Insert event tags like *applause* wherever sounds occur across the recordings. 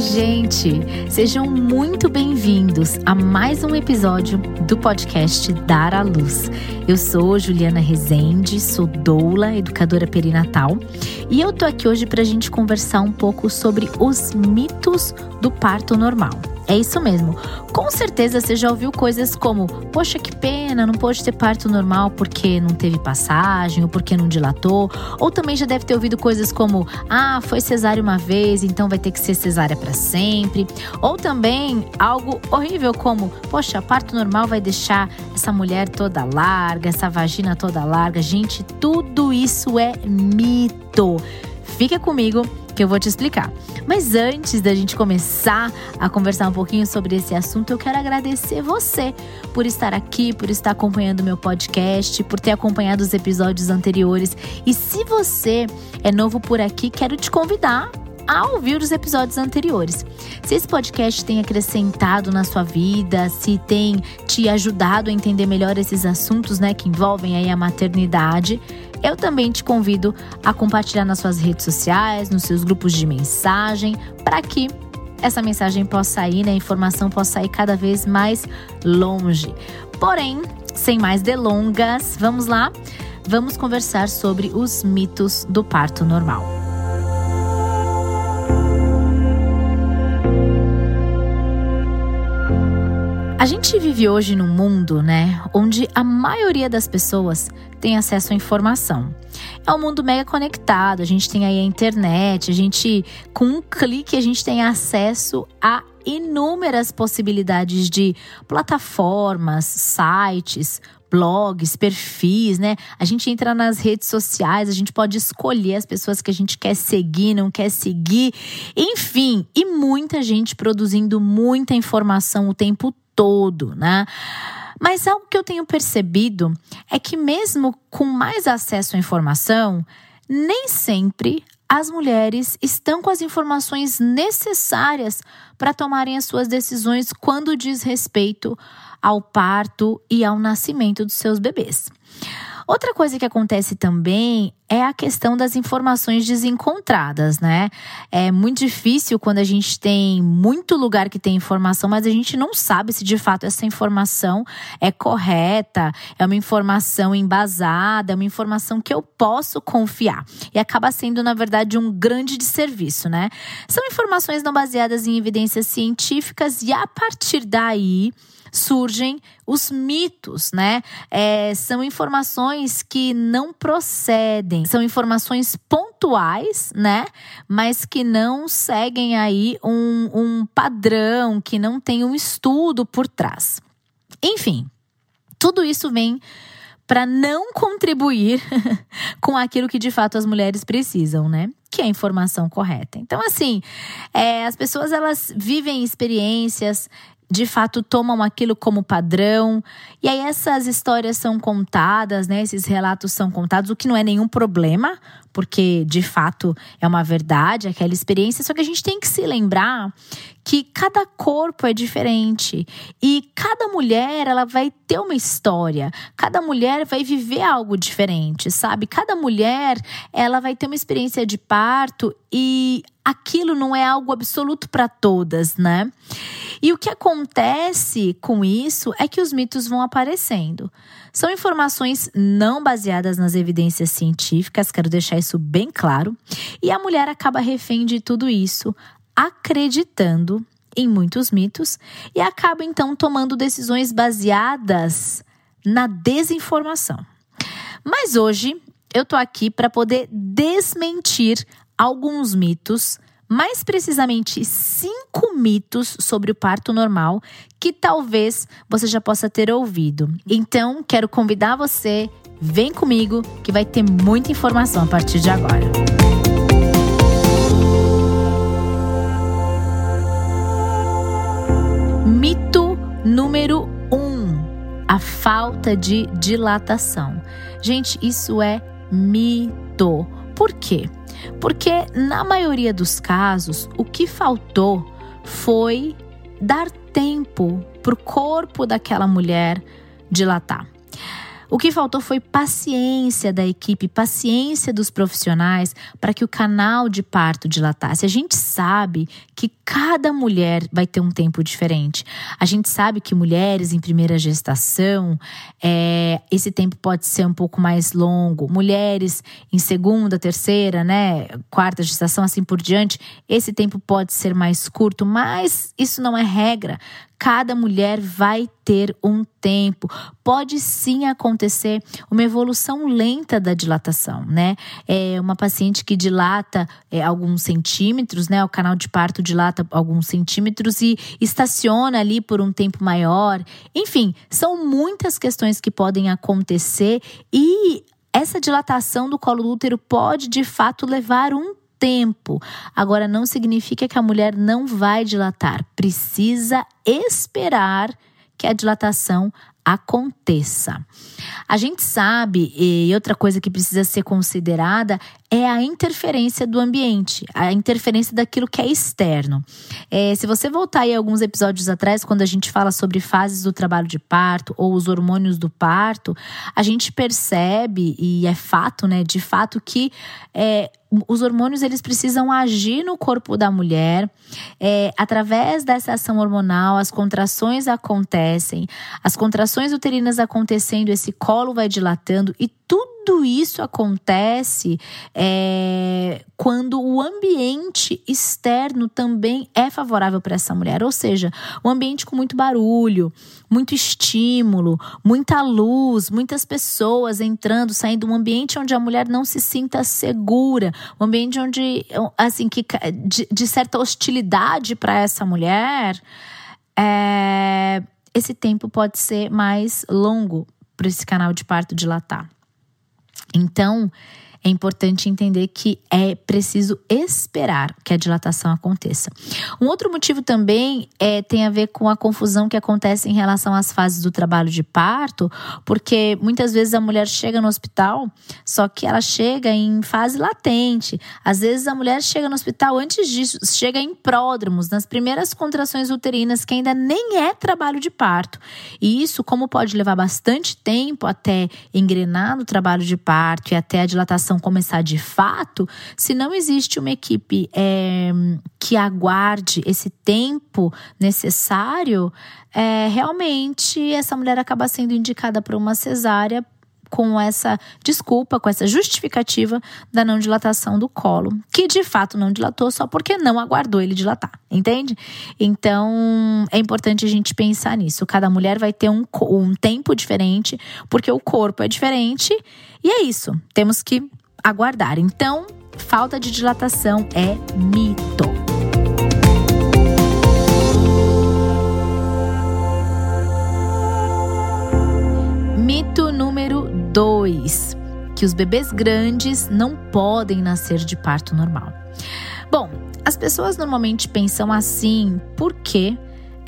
Gente! Sejam muito bem-vindos a mais um episódio do podcast Dar à Luz. Eu sou Juliana Rezende, sou doula, educadora perinatal, e eu tô aqui hoje para a gente conversar um pouco sobre os mitos do parto normal. É isso mesmo. Com certeza você já ouviu coisas como: poxa, que pena, não pôde ter parto normal porque não teve passagem ou porque não dilatou. Ou também já deve ter ouvido coisas como: ah, foi cesárea uma vez, então vai ter que ser cesárea para sempre. Ou também algo horrível como: poxa, parto normal vai deixar essa mulher toda larga, essa vagina toda larga. Gente, tudo isso é mito. Fica comigo que eu vou te explicar. Mas antes da gente começar a conversar um pouquinho sobre esse assunto, eu quero agradecer você por estar aqui, por estar acompanhando meu podcast, por ter acompanhado os episódios anteriores. E se você é novo por aqui, quero te convidar a ouvir os episódios anteriores. Se esse podcast tem acrescentado na sua vida, se tem te ajudado a entender melhor esses assuntos, né, que envolvem aí a maternidade, eu também te convido a compartilhar nas suas redes sociais, nos seus grupos de mensagem, para que essa mensagem possa ir, né, a informação possa ir cada vez mais longe. Porém, sem mais delongas, vamos lá? Vamos conversar sobre os mitos do parto normal. A gente vive hoje num mundo, né, onde a maioria das pessoas tem acesso à informação. É um mundo mega conectado, a gente tem aí a internet, a gente com um clique a gente tem acesso a inúmeras possibilidades de plataformas, sites, blogs, perfis, né? A gente entra nas redes sociais, a gente pode escolher as pessoas que a gente quer seguir, não quer seguir, enfim, e muita gente produzindo muita informação o tempo todo, né? Mas algo que eu tenho percebido é que, mesmo com mais acesso à informação, nem sempre as mulheres estão com as informações necessárias para tomarem as suas decisões quando diz respeito ao parto e ao nascimento dos seus bebês. Outra coisa que acontece também é a questão das informações desencontradas, né? É muito difícil quando a gente tem muito lugar que tem informação, mas a gente não sabe se de fato essa informação é correta, é uma informação embasada, é uma informação que eu posso confiar. E acaba sendo, na verdade, um grande desserviço, né? São informações não baseadas em evidências científicas e a partir daí surgem os mitos, né? É, são informações que não procedem, são informações pontuais, né? Mas que não seguem aí um, um padrão, que não tem um estudo por trás. Enfim, tudo isso vem para não contribuir *laughs* com aquilo que de fato as mulheres precisam, né? Que é a informação correta. Então, assim, é, as pessoas elas vivem experiências de fato tomam aquilo como padrão. E aí essas histórias são contadas, né? Esses relatos são contados, o que não é nenhum problema, porque de fato é uma verdade aquela experiência, só que a gente tem que se lembrar que cada corpo é diferente e cada mulher ela vai ter uma história, cada mulher vai viver algo diferente, sabe? Cada mulher ela vai ter uma experiência de parto e aquilo não é algo absoluto para todas, né? E o que acontece com isso é que os mitos vão aparecendo. São informações não baseadas nas evidências científicas, quero deixar isso bem claro, e a mulher acaba refém de tudo isso, acreditando em muitos mitos e acaba então tomando decisões baseadas na desinformação. Mas hoje eu tô aqui para poder desmentir alguns mitos mais precisamente cinco mitos sobre o parto normal que talvez você já possa ter ouvido. Então, quero convidar você, vem comigo que vai ter muita informação a partir de agora. Mito número um: a falta de dilatação. Gente, isso é mito. Por quê? Porque, na maioria dos casos, o que faltou foi dar tempo para o corpo daquela mulher dilatar. O que faltou foi paciência da equipe, paciência dos profissionais para que o canal de parto dilatasse. A gente sabe que cada mulher vai ter um tempo diferente. A gente sabe que mulheres em primeira gestação, é, esse tempo pode ser um pouco mais longo. Mulheres em segunda, terceira, né, quarta gestação, assim por diante, esse tempo pode ser mais curto, mas isso não é regra cada mulher vai ter um tempo. Pode sim acontecer uma evolução lenta da dilatação, né? É uma paciente que dilata é, alguns centímetros, né? O canal de parto dilata alguns centímetros e estaciona ali por um tempo maior. Enfim, são muitas questões que podem acontecer e essa dilatação do colo do útero pode de fato levar um tempo. Agora, não significa que a mulher não vai dilatar. Precisa esperar que a dilatação aconteça. A gente sabe, e outra coisa que precisa ser considerada é a interferência do ambiente, a interferência daquilo que é externo. É, se você voltar aí alguns episódios atrás, quando a gente fala sobre fases do trabalho de parto ou os hormônios do parto, a gente percebe, e é fato, né, de fato, que é, os hormônios eles precisam agir no corpo da mulher. É, através dessa ação hormonal, as contrações acontecem, as contrações uterinas acontecendo, esse colo vai dilatando e tudo isso acontece é, quando o ambiente externo também é favorável para essa mulher. Ou seja, um ambiente com muito barulho, muito estímulo, muita luz, muitas pessoas entrando, saindo, um ambiente onde a mulher não se sinta segura, um ambiente onde, assim, que de, de certa hostilidade para essa mulher. É, esse tempo pode ser mais longo para esse canal de parto dilatar. Então, é importante entender que é preciso esperar que a dilatação aconteça. Um outro motivo também é, tem a ver com a confusão que acontece em relação às fases do trabalho de parto, porque muitas vezes a mulher chega no hospital, só que ela chega em fase latente. Às vezes a mulher chega no hospital antes disso, chega em pródromos, nas primeiras contrações uterinas, que ainda nem é trabalho de parto. E isso, como pode levar bastante tempo até engrenar no trabalho de parto e até a dilatação começar de fato, se não existe uma equipe é, que aguarde esse tempo necessário, é, realmente essa mulher acaba sendo indicada para uma cesárea com essa desculpa, com essa justificativa da não dilatação do colo, que de fato não dilatou só porque não aguardou ele dilatar, entende? Então é importante a gente pensar nisso. Cada mulher vai ter um, um tempo diferente, porque o corpo é diferente, e é isso. Temos que aguardar. Então, falta de dilatação é mito. Mito número 2: que os bebês grandes não podem nascer de parto normal. Bom, as pessoas normalmente pensam assim porque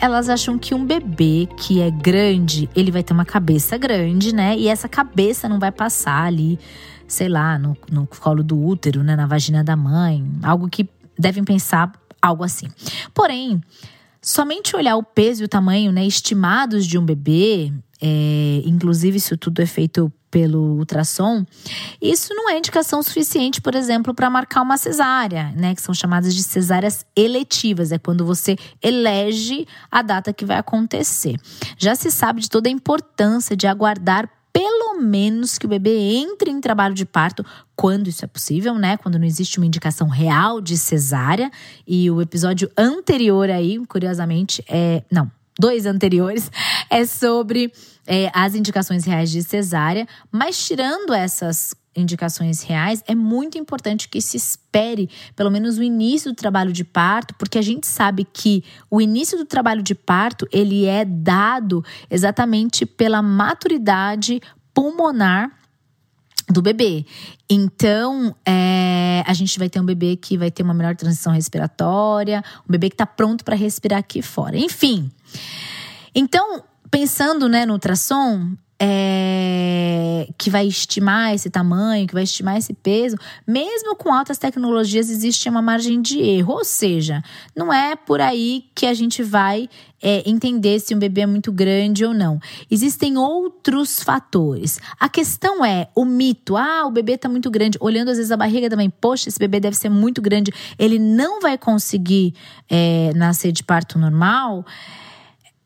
elas acham que um bebê que é grande, ele vai ter uma cabeça grande, né? E essa cabeça não vai passar ali sei lá, no, no colo do útero, né, na vagina da mãe, algo que devem pensar algo assim. Porém, somente olhar o peso e o tamanho né, estimados de um bebê, é, inclusive isso tudo é feito pelo ultrassom, isso não é indicação suficiente, por exemplo, para marcar uma cesárea, né? Que são chamadas de cesáreas eletivas, é quando você elege a data que vai acontecer. Já se sabe de toda a importância de aguardar menos que o bebê entre em trabalho de parto, quando isso é possível, né? Quando não existe uma indicação real de cesárea. E o episódio anterior aí, curiosamente, é. Não, dois anteriores, *laughs* é sobre é, as indicações reais de cesárea. Mas tirando essas indicações reais, é muito importante que se espere pelo menos o início do trabalho de parto, porque a gente sabe que o início do trabalho de parto ele é dado exatamente pela maturidade pulmonar do bebê. Então, é, a gente vai ter um bebê que vai ter uma melhor transição respiratória, um bebê que está pronto para respirar aqui fora. Enfim. Então, pensando né, no ultrassom, é, que vai estimar esse tamanho, que vai estimar esse peso, mesmo com altas tecnologias, existe uma margem de erro. Ou seja, não é por aí que a gente vai é, entender se um bebê é muito grande ou não. Existem outros fatores. A questão é o mito: ah, o bebê está muito grande. Olhando às vezes a barriga da mãe, poxa, esse bebê deve ser muito grande, ele não vai conseguir é, nascer de parto normal.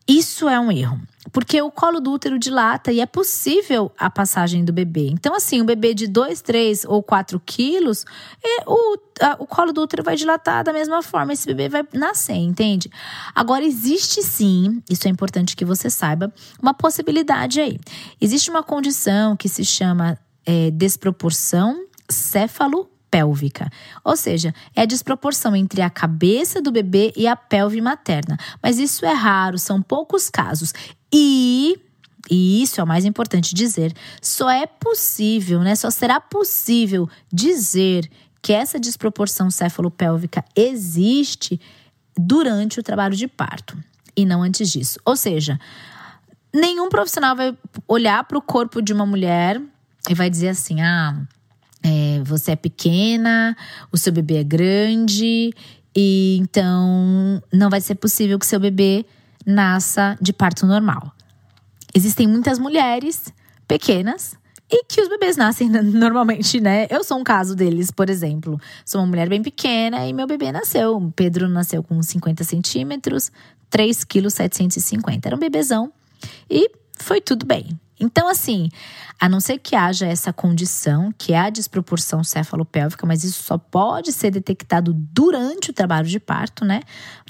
Isso é um erro porque o colo do útero dilata e é possível a passagem do bebê. Então, assim, um bebê de 2, 3 ou 4 quilos, é, o, a, o colo do útero vai dilatar da mesma forma, esse bebê vai nascer, entende? Agora, existe sim, isso é importante que você saiba, uma possibilidade aí. Existe uma condição que se chama é, desproporção céfalo pélvica. Ou seja, é a desproporção entre a cabeça do bebê e a pelve materna. Mas isso é raro, são poucos casos. E e isso é o mais importante dizer, só é possível, né? Só será possível dizer que essa desproporção cefalopélvica existe durante o trabalho de parto e não antes disso. Ou seja, nenhum profissional vai olhar para o corpo de uma mulher e vai dizer assim: ah, é, você é pequena, o seu bebê é grande, e então não vai ser possível que seu bebê nasça de parto normal. Existem muitas mulheres pequenas e que os bebês nascem *laughs* normalmente, né? Eu sou um caso deles, por exemplo. Sou uma mulher bem pequena e meu bebê nasceu. O Pedro nasceu com 50 centímetros, 3 quilos 750. Era um bebezão e foi tudo bem. Então, assim, a não ser que haja essa condição, que é a desproporção cefalopélvica, mas isso só pode ser detectado durante o trabalho de parto, né?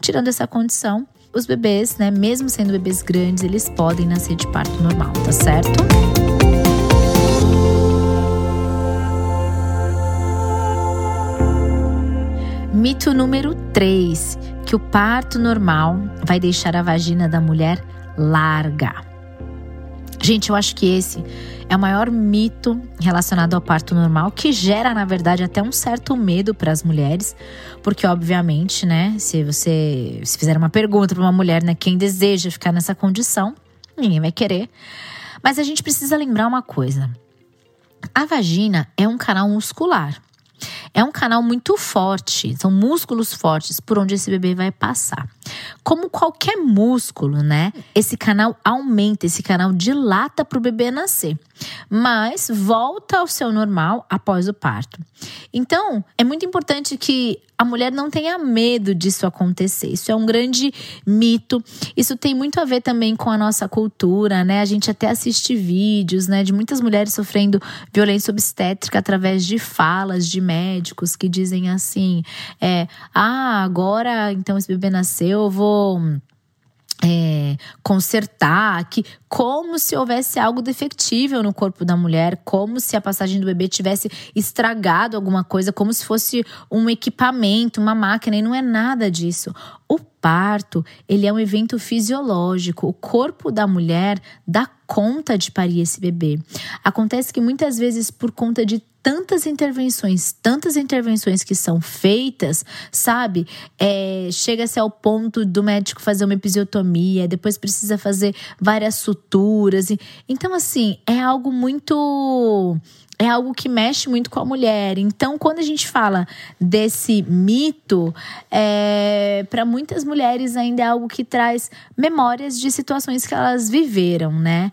Tirando essa condição, os bebês, né, mesmo sendo bebês grandes, eles podem nascer de parto normal, tá certo? Mito número 3, que o parto normal vai deixar a vagina da mulher larga. Gente, eu acho que esse é o maior mito relacionado ao parto normal, que gera, na verdade, até um certo medo para as mulheres, porque, obviamente, né, se você se fizer uma pergunta para uma mulher, né, quem deseja ficar nessa condição, ninguém vai querer. Mas a gente precisa lembrar uma coisa: a vagina é um canal muscular. É um canal muito forte, são músculos fortes por onde esse bebê vai passar. Como qualquer músculo, né? Esse canal aumenta, esse canal dilata para o bebê nascer, mas volta ao seu normal após o parto. Então, é muito importante que a mulher não tenha medo disso acontecer. Isso é um grande mito. Isso tem muito a ver também com a nossa cultura, né? A gente até assiste vídeos, né, de muitas mulheres sofrendo violência obstétrica através de falas de médicos que dizem assim: é, ah, agora então esse bebê nasceu, eu vou é, consertar, que como se houvesse algo defectível no corpo da mulher, como se a passagem do bebê tivesse estragado alguma coisa, como se fosse um equipamento, uma máquina, e não é nada disso. O parto, ele é um evento fisiológico. O corpo da mulher dá conta de parir esse bebê. Acontece que muitas vezes por conta de tantas intervenções, tantas intervenções que são feitas, sabe? É, Chega-se ao ponto do médico fazer uma episiotomia, depois precisa fazer várias suturas. E, então, assim, é algo muito é algo que mexe muito com a mulher. Então, quando a gente fala desse mito, é, para muitas mulheres ainda é algo que traz memórias de situações que elas viveram, né?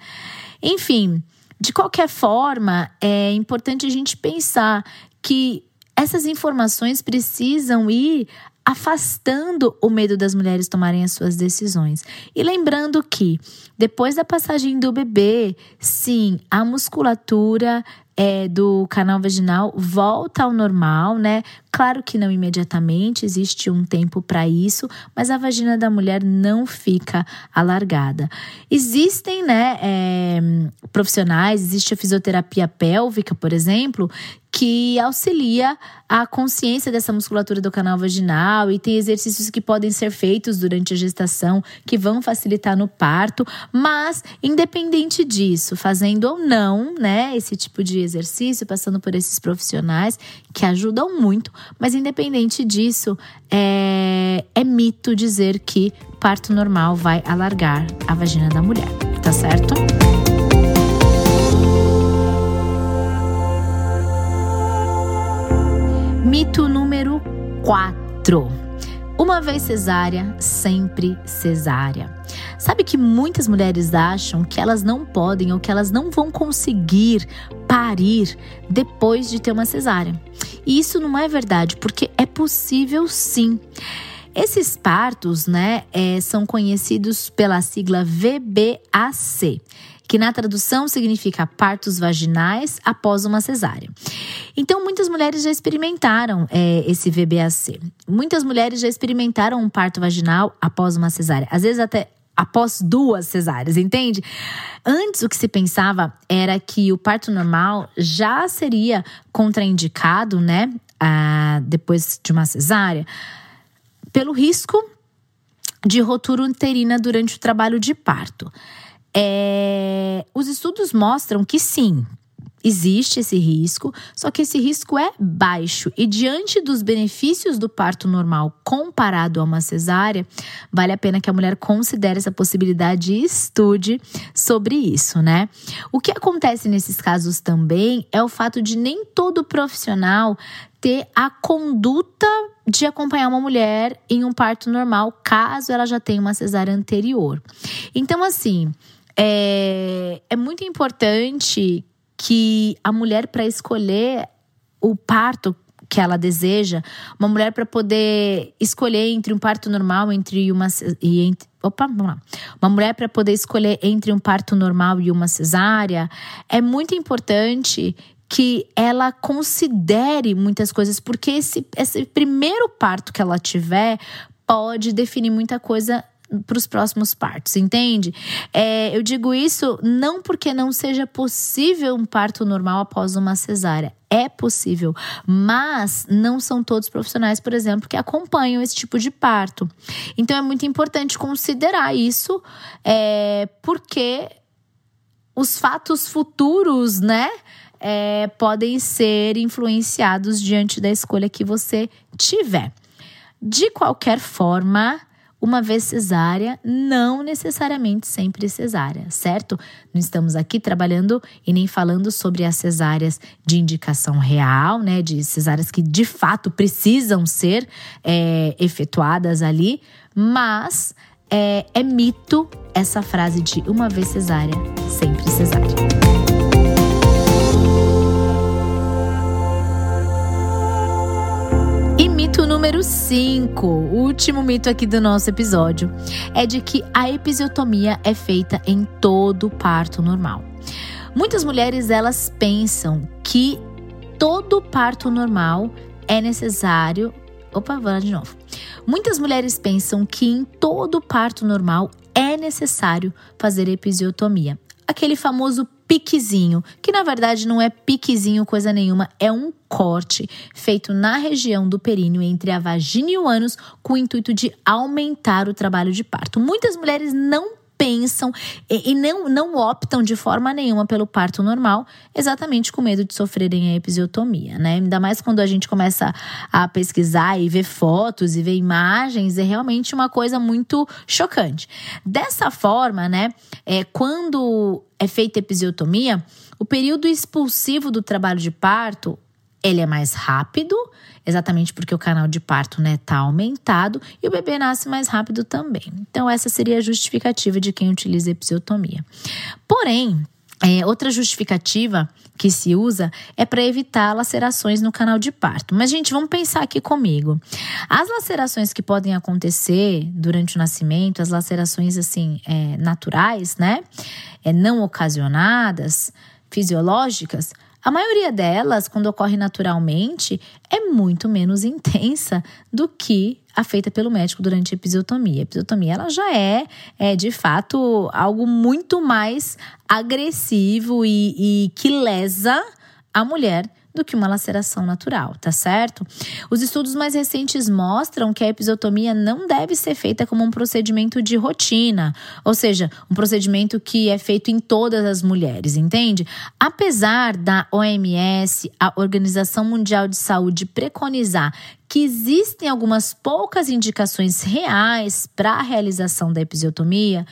Enfim, de qualquer forma, é importante a gente pensar que essas informações precisam ir afastando o medo das mulheres tomarem as suas decisões. E lembrando que depois da passagem do bebê, sim, a musculatura é, do canal vaginal volta ao normal, né? Claro que não imediatamente, existe um tempo para isso, mas a vagina da mulher não fica alargada. Existem, né, é, profissionais, existe a fisioterapia pélvica, por exemplo, que auxilia a consciência dessa musculatura do canal vaginal e tem exercícios que podem ser feitos durante a gestação que vão facilitar no parto, mas independente disso, fazendo ou não, né, esse tipo de exercício, passando por esses profissionais que ajudam muito, mas independente disso, é, é mito dizer que parto normal vai alargar a vagina da mulher, tá certo? Mito número 4. Uma vez cesárea, sempre cesárea. Sabe que muitas mulheres acham que elas não podem ou que elas não vão conseguir parir depois de ter uma cesárea. E isso não é verdade, porque é possível sim. Esses partos, né, é, são conhecidos pela sigla VBAC, que na tradução significa partos vaginais após uma cesárea. Então, muitas mulheres já experimentaram é, esse VBAC. Muitas mulheres já experimentaram um parto vaginal após uma cesárea. Às vezes até após duas cesáreas, entende? Antes o que se pensava era que o parto normal já seria contraindicado, né? Ah, depois de uma cesárea pelo risco de rotura uterina durante o trabalho de parto. É, os estudos mostram que sim, existe esse risco, só que esse risco é baixo e diante dos benefícios do parto normal comparado a uma cesárea, vale a pena que a mulher considere essa possibilidade e estude sobre isso, né? O que acontece nesses casos também é o fato de nem todo profissional ter a conduta de acompanhar uma mulher em um parto normal, caso ela já tenha uma cesárea anterior. Então, assim, é, é muito importante que a mulher, para escolher o parto que ela deseja, uma mulher para poder escolher entre um parto normal entre uma e entre, opa, vamos lá. Uma mulher para poder escolher entre um parto normal e uma cesárea, é muito importante que ela considere muitas coisas, porque esse, esse primeiro parto que ela tiver pode definir muita coisa para os próximos partos, entende? É, eu digo isso não porque não seja possível um parto normal após uma cesárea. É possível, mas não são todos profissionais, por exemplo, que acompanham esse tipo de parto. Então é muito importante considerar isso, é, porque os fatos futuros, né? É, podem ser influenciados diante da escolha que você tiver. De qualquer forma, uma vez cesárea, não necessariamente sempre cesárea, certo? Não estamos aqui trabalhando e nem falando sobre as cesáreas de indicação real, né? De cesáreas que de fato precisam ser é, efetuadas ali, mas é, é mito essa frase de uma vez cesárea, sempre cesárea. Mito número 5, o último mito aqui do nosso episódio, é de que a episiotomia é feita em todo parto normal. Muitas mulheres elas pensam que todo parto normal é necessário. Opa, vou lá de novo. Muitas mulheres pensam que em todo parto normal é necessário fazer episiotomia aquele famoso piquezinho, que na verdade não é piquezinho coisa nenhuma, é um corte feito na região do períneo entre a vagina e o ânus com o intuito de aumentar o trabalho de parto. Muitas mulheres não pensam e, e, não, não optam de forma nenhuma pelo parto normal, exatamente com medo de sofrerem a episiotomia, né? Ainda mais quando a gente começa a pesquisar e ver fotos e ver imagens, é realmente uma coisa muito chocante. Dessa forma, né, é, quando é feita episiotomia, o período expulsivo do trabalho de parto ele é mais rápido, exatamente porque o canal de parto né, tá aumentado e o bebê nasce mais rápido também. Então, essa seria a justificativa de quem utiliza episiotomia. Porém, é, outra justificativa que se usa é para evitar lacerações no canal de parto. Mas, gente, vamos pensar aqui comigo. As lacerações que podem acontecer durante o nascimento, as lacerações assim é, naturais, né? É, não ocasionadas, fisiológicas, a maioria delas, quando ocorre naturalmente, é muito menos intensa do que a feita pelo médico durante a episiotomia. A episiotomia ela já é, é de fato algo muito mais agressivo e, e que lesa a mulher do que uma laceração natural, tá certo? Os estudos mais recentes mostram que a episiotomia não deve ser feita como um procedimento de rotina, ou seja, um procedimento que é feito em todas as mulheres, entende? Apesar da OMS, a Organização Mundial de Saúde, preconizar que existem algumas poucas indicações reais para a realização da episiotomia,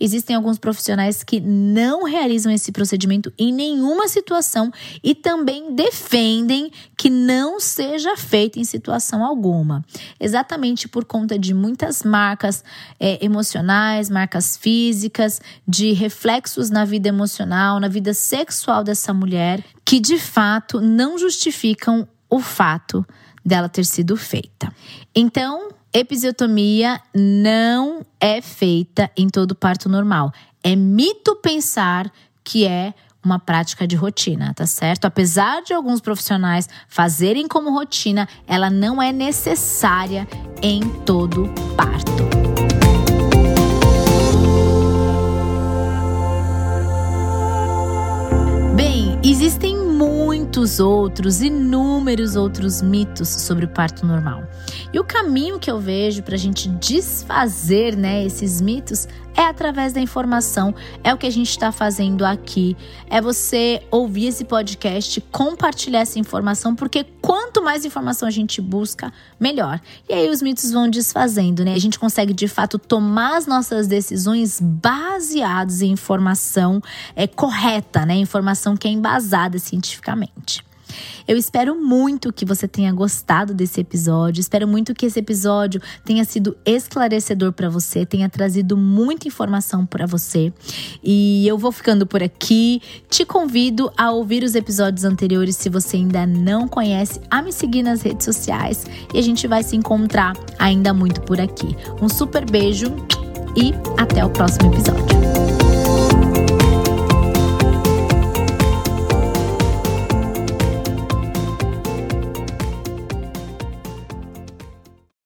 existem alguns profissionais que não realizam esse procedimento em nenhuma situação e também defendem que não seja feito em situação alguma. Exatamente por conta de muitas marcas é, emocionais, marcas físicas, de reflexos na vida emocional, na vida sexual dessa mulher, que de fato não justificam o fato dela ter sido feita. Então, episiotomia não é feita em todo parto normal. É mito pensar que é uma prática de rotina, tá certo? Apesar de alguns profissionais fazerem como rotina, ela não é necessária em todo parto. Bem, existem muitos outros, inúmeros outros mitos sobre o parto normal. E o caminho que eu vejo para a gente desfazer né, esses mitos é através da informação. É o que a gente está fazendo aqui. É você ouvir esse podcast, compartilhar essa informação, porque quanto mais informação a gente busca, melhor. E aí os mitos vão desfazendo, né? A gente consegue de fato tomar as nossas decisões baseadas em informação é, correta, né? Informação que é embasada cientificamente. Eu espero muito que você tenha gostado desse episódio. Espero muito que esse episódio tenha sido esclarecedor para você, tenha trazido muita informação para você. E eu vou ficando por aqui. Te convido a ouvir os episódios anteriores se você ainda não conhece, a me seguir nas redes sociais e a gente vai se encontrar ainda muito por aqui. Um super beijo e até o próximo episódio.